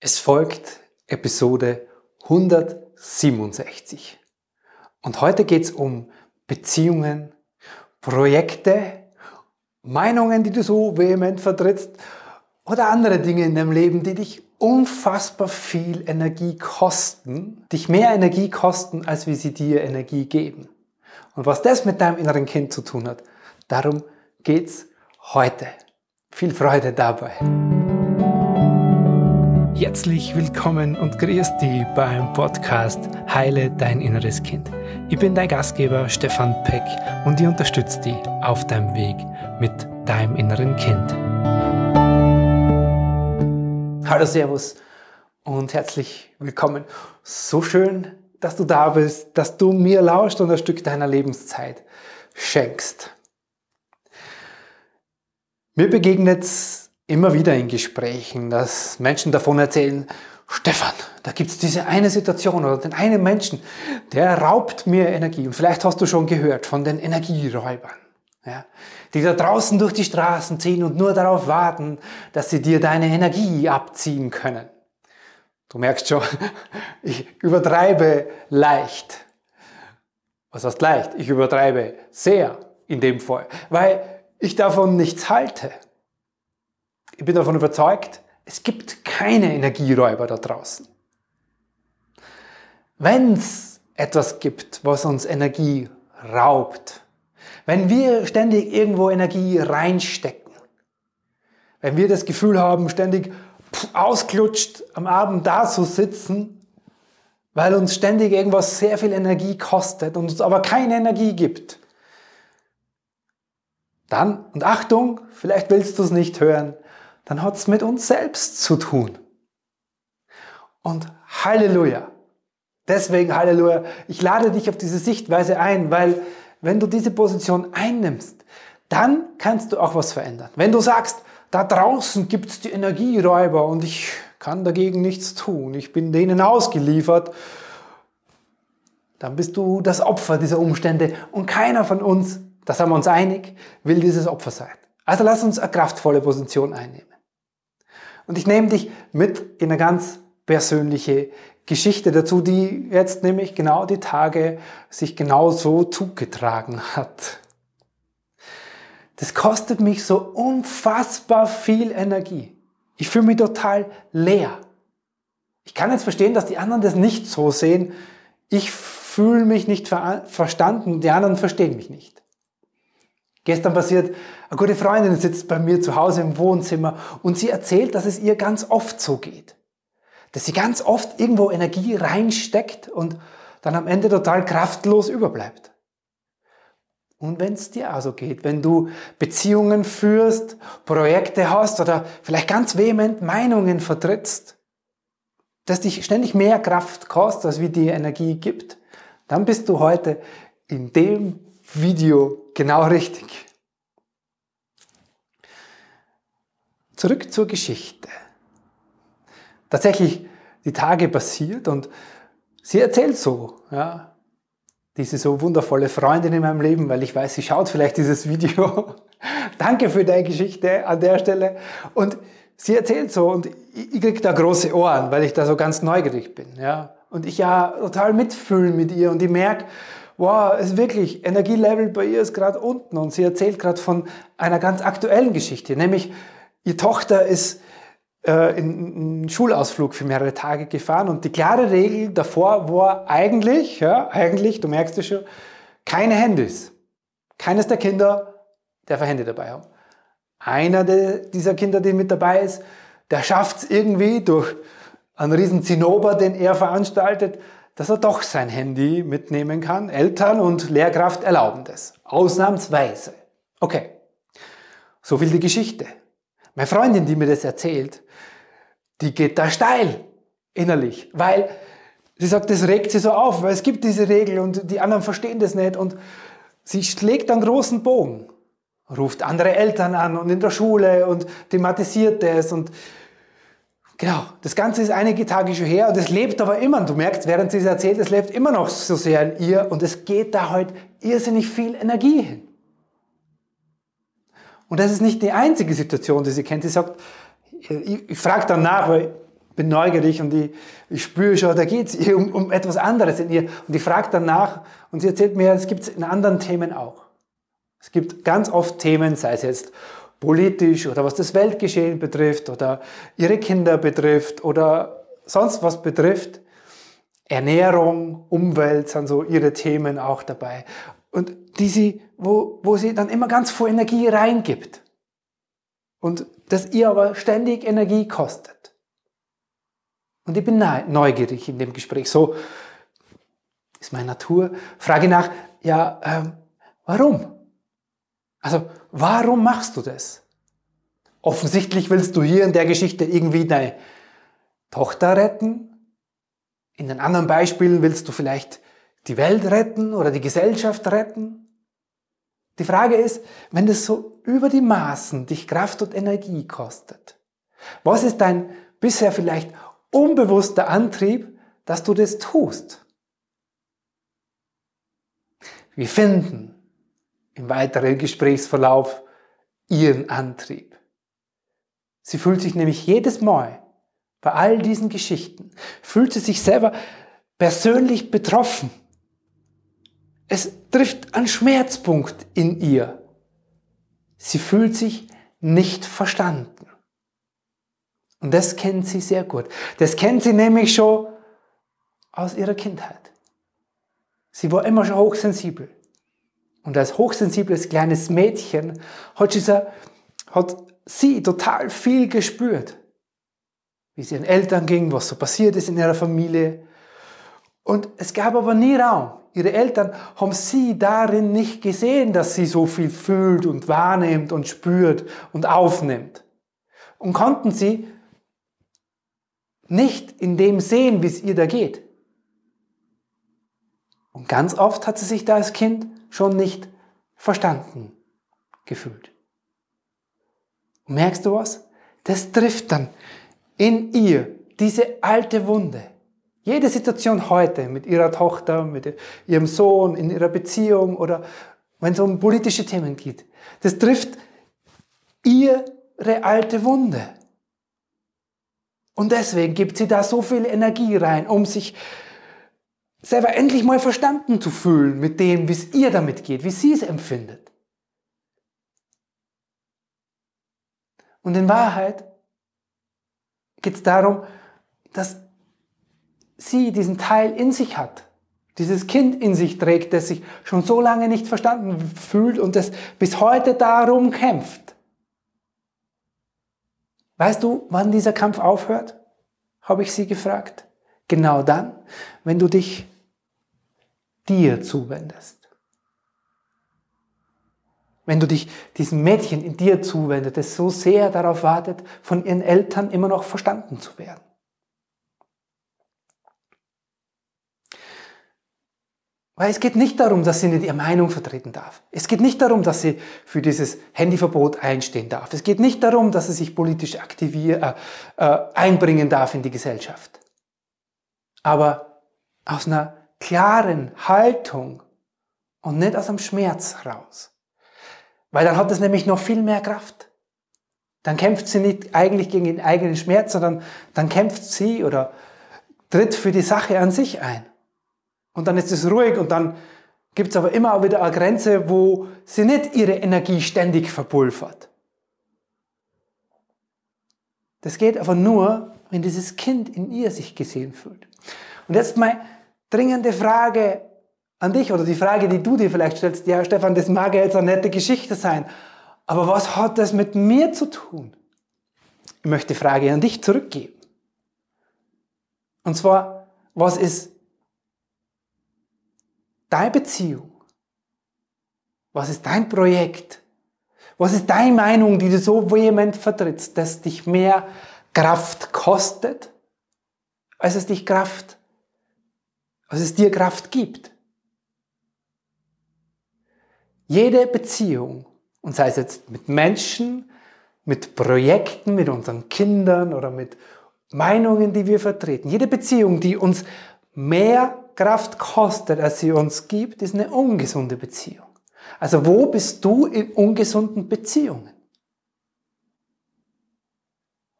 Es folgt Episode 167. Und heute geht es um Beziehungen, Projekte, Meinungen, die du so vehement vertrittst oder andere Dinge in deinem Leben, die dich unfassbar viel Energie kosten, dich mehr Energie kosten, als wie sie dir Energie geben. Und was das mit deinem inneren Kind zu tun hat, darum geht's heute. Viel Freude dabei. Herzlich willkommen und grüß dich beim Podcast Heile dein inneres Kind. Ich bin dein Gastgeber Stefan Peck und ich unterstütze dich auf deinem Weg mit deinem inneren Kind. Hallo Servus und herzlich willkommen. So schön, dass du da bist, dass du mir lauscht und ein Stück deiner Lebenszeit schenkst. Mir begegnet es immer wieder in Gesprächen, dass Menschen davon erzählen, Stefan, da gibt es diese eine Situation oder den einen Menschen, der raubt mir Energie. Und vielleicht hast du schon gehört von den Energieräubern, ja, die da draußen durch die Straßen ziehen und nur darauf warten, dass sie dir deine Energie abziehen können. Du merkst schon, ich übertreibe leicht. Was heißt leicht? Ich übertreibe sehr in dem Fall, weil ich davon nichts halte. Ich bin davon überzeugt, es gibt keine Energieräuber da draußen. Wenn es etwas gibt, was uns Energie raubt, wenn wir ständig irgendwo Energie reinstecken, wenn wir das Gefühl haben, ständig ausklutscht am Abend da zu sitzen, weil uns ständig irgendwas sehr viel Energie kostet und uns aber keine Energie gibt, dann, und Achtung, vielleicht willst du es nicht hören, dann hat es mit uns selbst zu tun. Und Halleluja. Deswegen Halleluja. Ich lade dich auf diese Sichtweise ein, weil wenn du diese Position einnimmst, dann kannst du auch was verändern. Wenn du sagst, da draußen gibt es die Energieräuber und ich kann dagegen nichts tun, ich bin denen ausgeliefert, dann bist du das Opfer dieser Umstände und keiner von uns, das haben wir uns einig, will dieses Opfer sein. Also lass uns eine kraftvolle Position einnehmen. Und ich nehme dich mit in eine ganz persönliche Geschichte dazu, die jetzt nämlich genau die Tage sich genau so zugetragen hat. Das kostet mich so unfassbar viel Energie. Ich fühle mich total leer. Ich kann jetzt verstehen, dass die anderen das nicht so sehen. Ich fühle mich nicht ver verstanden, die anderen verstehen mich nicht. Gestern passiert, eine gute Freundin sitzt bei mir zu Hause im Wohnzimmer und sie erzählt, dass es ihr ganz oft so geht. Dass sie ganz oft irgendwo Energie reinsteckt und dann am Ende total kraftlos überbleibt. Und wenn es dir also geht, wenn du Beziehungen führst, Projekte hast oder vielleicht ganz vehement Meinungen vertrittst, dass dich ständig mehr Kraft kostet, als wie dir Energie gibt, dann bist du heute in dem Video genau richtig. Zurück zur Geschichte. Tatsächlich die Tage passiert und sie erzählt so, ja, diese so wundervolle Freundin in meinem Leben, weil ich weiß, sie schaut vielleicht dieses Video. Danke für deine Geschichte an der Stelle. Und sie erzählt so und ich, kriege da große Ohren, weil ich da so ganz neugierig bin. Ja. Und ich ja total mitfühlen mit ihr und ich merke, wow, ist wirklich, Energielevel bei ihr ist gerade unten und sie erzählt gerade von einer ganz aktuellen Geschichte, nämlich ihre Tochter ist äh, in einen Schulausflug für mehrere Tage gefahren und die klare Regel davor war eigentlich, ja, eigentlich, du merkst es schon, keine Handys. Keines der Kinder darf ein Handy dabei haben. Einer dieser Kinder, die mit dabei ist, der schafft es irgendwie durch einen riesen Zinnober, den er veranstaltet, dass er doch sein Handy mitnehmen kann. Eltern und Lehrkraft erlauben das. Ausnahmsweise. Okay. So viel die Geschichte. Meine Freundin, die mir das erzählt, die geht da steil innerlich, weil sie sagt, das regt sie so auf, weil es gibt diese Regel und die anderen verstehen das nicht und sie schlägt einen großen Bogen, ruft andere Eltern an und in der Schule und thematisiert das und Genau, das Ganze ist einige Tage schon her und es lebt aber immer. Du merkst, während sie es erzählt, es lebt immer noch so sehr in ihr und es geht da heute irrsinnig viel Energie hin. Und das ist nicht die einzige Situation, die sie kennt. Sie sagt, ich, ich frage dann nach, weil bin neugierig und ich, ich spüre schon, da geht es um, um etwas anderes in ihr. Und ich frage danach und sie erzählt mir, es gibt es in anderen Themen auch. Es gibt ganz oft Themen, sei es jetzt politisch oder was das Weltgeschehen betrifft oder ihre Kinder betrifft oder sonst was betrifft. Ernährung, Umwelt sind so ihre Themen auch dabei. Und die sie, wo, wo sie dann immer ganz viel Energie reingibt. Und das ihr aber ständig Energie kostet. Und ich bin neugierig in dem Gespräch. So ist meine Natur. Frage nach, ja, ähm, warum? Also, warum machst du das? Offensichtlich willst du hier in der Geschichte irgendwie deine Tochter retten. In den anderen Beispielen willst du vielleicht die Welt retten oder die Gesellschaft retten. Die Frage ist, wenn das so über die Maßen dich Kraft und Energie kostet, was ist dein bisher vielleicht unbewusster Antrieb, dass du das tust? Wir finden im weiteren Gesprächsverlauf ihren Antrieb. Sie fühlt sich nämlich jedes Mal bei all diesen Geschichten, fühlt sie sich selber persönlich betroffen. Es trifft einen Schmerzpunkt in ihr. Sie fühlt sich nicht verstanden. Und das kennt sie sehr gut. Das kennt sie nämlich schon aus ihrer Kindheit. Sie war immer schon hochsensibel. Und als hochsensibles kleines Mädchen hat sie, hat sie total viel gespürt. Wie es ihren Eltern ging, was so passiert ist in ihrer Familie. Und es gab aber nie Raum. Ihre Eltern haben sie darin nicht gesehen, dass sie so viel fühlt und wahrnimmt und spürt und aufnimmt. Und konnten sie nicht in dem sehen, wie es ihr da geht. Und ganz oft hat sie sich da als Kind schon nicht verstanden gefühlt. Und merkst du was? Das trifft dann in ihr diese alte Wunde. Jede Situation heute mit ihrer Tochter, mit ihrem Sohn, in ihrer Beziehung oder wenn es um politische Themen geht, das trifft ihre alte Wunde. Und deswegen gibt sie da so viel Energie rein, um sich selber endlich mal verstanden zu fühlen mit dem, wie es ihr damit geht, wie sie es empfindet. Und in Wahrheit geht es darum, dass sie diesen Teil in sich hat, dieses Kind in sich trägt, das sich schon so lange nicht verstanden fühlt und das bis heute darum kämpft. Weißt du, wann dieser Kampf aufhört? habe ich sie gefragt. Genau dann, wenn du dich dir zuwendest. Wenn du dich diesem Mädchen in dir zuwendest, das so sehr darauf wartet, von ihren Eltern immer noch verstanden zu werden. Weil es geht nicht darum, dass sie nicht ihre Meinung vertreten darf. Es geht nicht darum, dass sie für dieses Handyverbot einstehen darf. Es geht nicht darum, dass sie sich politisch aktivieren, äh, äh, einbringen darf in die Gesellschaft. Aber aus einer klaren Haltung und nicht aus einem Schmerz raus. Weil dann hat es nämlich noch viel mehr Kraft. Dann kämpft sie nicht eigentlich gegen den eigenen Schmerz, sondern dann kämpft sie oder tritt für die Sache an sich ein. Und dann ist es ruhig und dann gibt es aber immer auch wieder eine Grenze, wo sie nicht ihre Energie ständig verpulvert. Das geht aber nur, wenn dieses Kind in ihr sich gesehen fühlt. Und jetzt meine dringende Frage an dich oder die Frage, die du dir vielleicht stellst, ja Stefan, das mag ja jetzt eine nette Geschichte sein, aber was hat das mit mir zu tun? Ich möchte die Frage an dich zurückgeben. Und zwar, was ist deine Beziehung? Was ist dein Projekt? Was ist deine Meinung, die du so vehement vertrittst, dass dich mehr Kraft kostet, als es dich Kraft, als es dir Kraft gibt? Jede Beziehung, und sei es jetzt mit Menschen, mit Projekten, mit unseren Kindern oder mit Meinungen, die wir vertreten, jede Beziehung, die uns mehr Kraft kostet, als sie uns gibt, ist eine ungesunde Beziehung. Also wo bist du in ungesunden Beziehungen?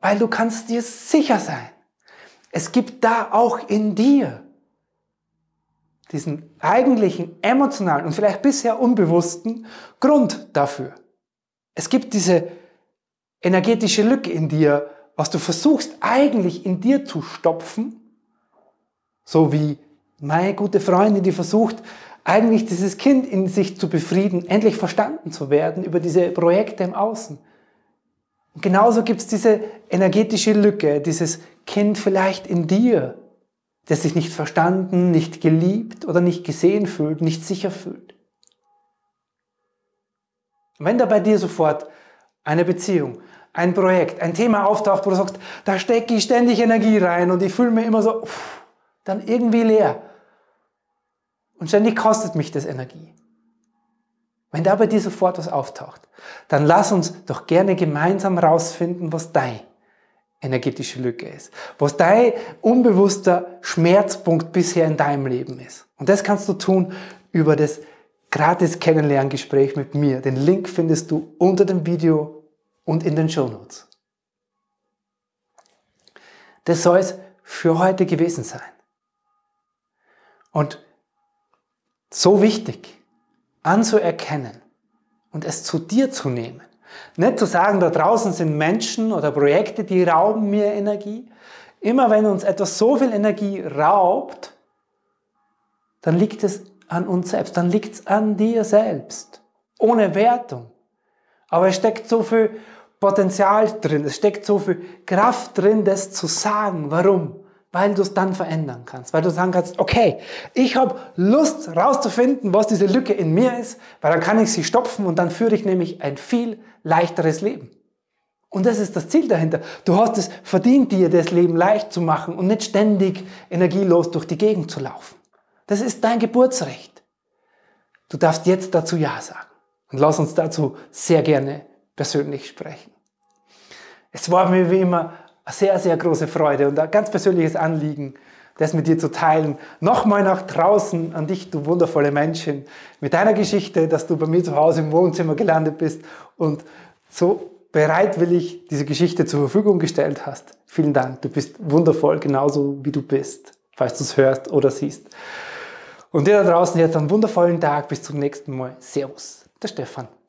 Weil du kannst dir sicher sein, es gibt da auch in dir diesen eigentlichen emotionalen und vielleicht bisher unbewussten Grund dafür. Es gibt diese energetische Lücke in dir, was du versuchst eigentlich in dir zu stopfen, so wie meine gute Freundin, die versucht, eigentlich dieses Kind in sich zu befrieden, endlich verstanden zu werden über diese Projekte im Außen. Und genauso gibt es diese energetische Lücke, dieses Kind vielleicht in dir, das sich nicht verstanden, nicht geliebt oder nicht gesehen fühlt, nicht sicher fühlt. wenn da bei dir sofort eine Beziehung, ein Projekt, ein Thema auftaucht, wo du sagst, da stecke ich ständig Energie rein und ich fühle mich immer so, uff, dann irgendwie leer. Und ständig kostet mich das Energie. Wenn da bei dir sofort was auftaucht, dann lass uns doch gerne gemeinsam rausfinden, was dein energetische Lücke ist, was dein unbewusster Schmerzpunkt bisher in deinem Leben ist. Und das kannst du tun über das gratis Kennenlerngespräch mit mir. Den Link findest du unter dem Video und in den Show Notes. Das soll es für heute gewesen sein. Und so wichtig anzuerkennen und es zu dir zu nehmen. Nicht zu sagen, da draußen sind Menschen oder Projekte, die rauben mir Energie. Immer wenn uns etwas so viel Energie raubt, dann liegt es an uns selbst, dann liegt es an dir selbst, ohne Wertung. Aber es steckt so viel Potenzial drin, es steckt so viel Kraft drin, das zu sagen. Warum? Weil du es dann verändern kannst, weil du sagen kannst, okay, ich habe Lust rauszufinden, was diese Lücke in mir ist, weil dann kann ich sie stopfen und dann führe ich nämlich ein viel leichteres Leben. Und das ist das Ziel dahinter. Du hast es verdient, dir das Leben leicht zu machen und nicht ständig energielos durch die Gegend zu laufen. Das ist dein Geburtsrecht. Du darfst jetzt dazu Ja sagen. Und lass uns dazu sehr gerne persönlich sprechen. Es war mir wie immer sehr, sehr große Freude und ein ganz persönliches Anliegen, das mit dir zu teilen. Nochmal nach draußen an dich, du wundervolle Menschen, mit deiner Geschichte, dass du bei mir zu Hause im Wohnzimmer gelandet bist und so bereitwillig diese Geschichte zur Verfügung gestellt hast. Vielen Dank, du bist wundervoll, genauso wie du bist, falls du es hörst oder siehst. Und dir da draußen jetzt einen wundervollen Tag, bis zum nächsten Mal. Servus, der Stefan.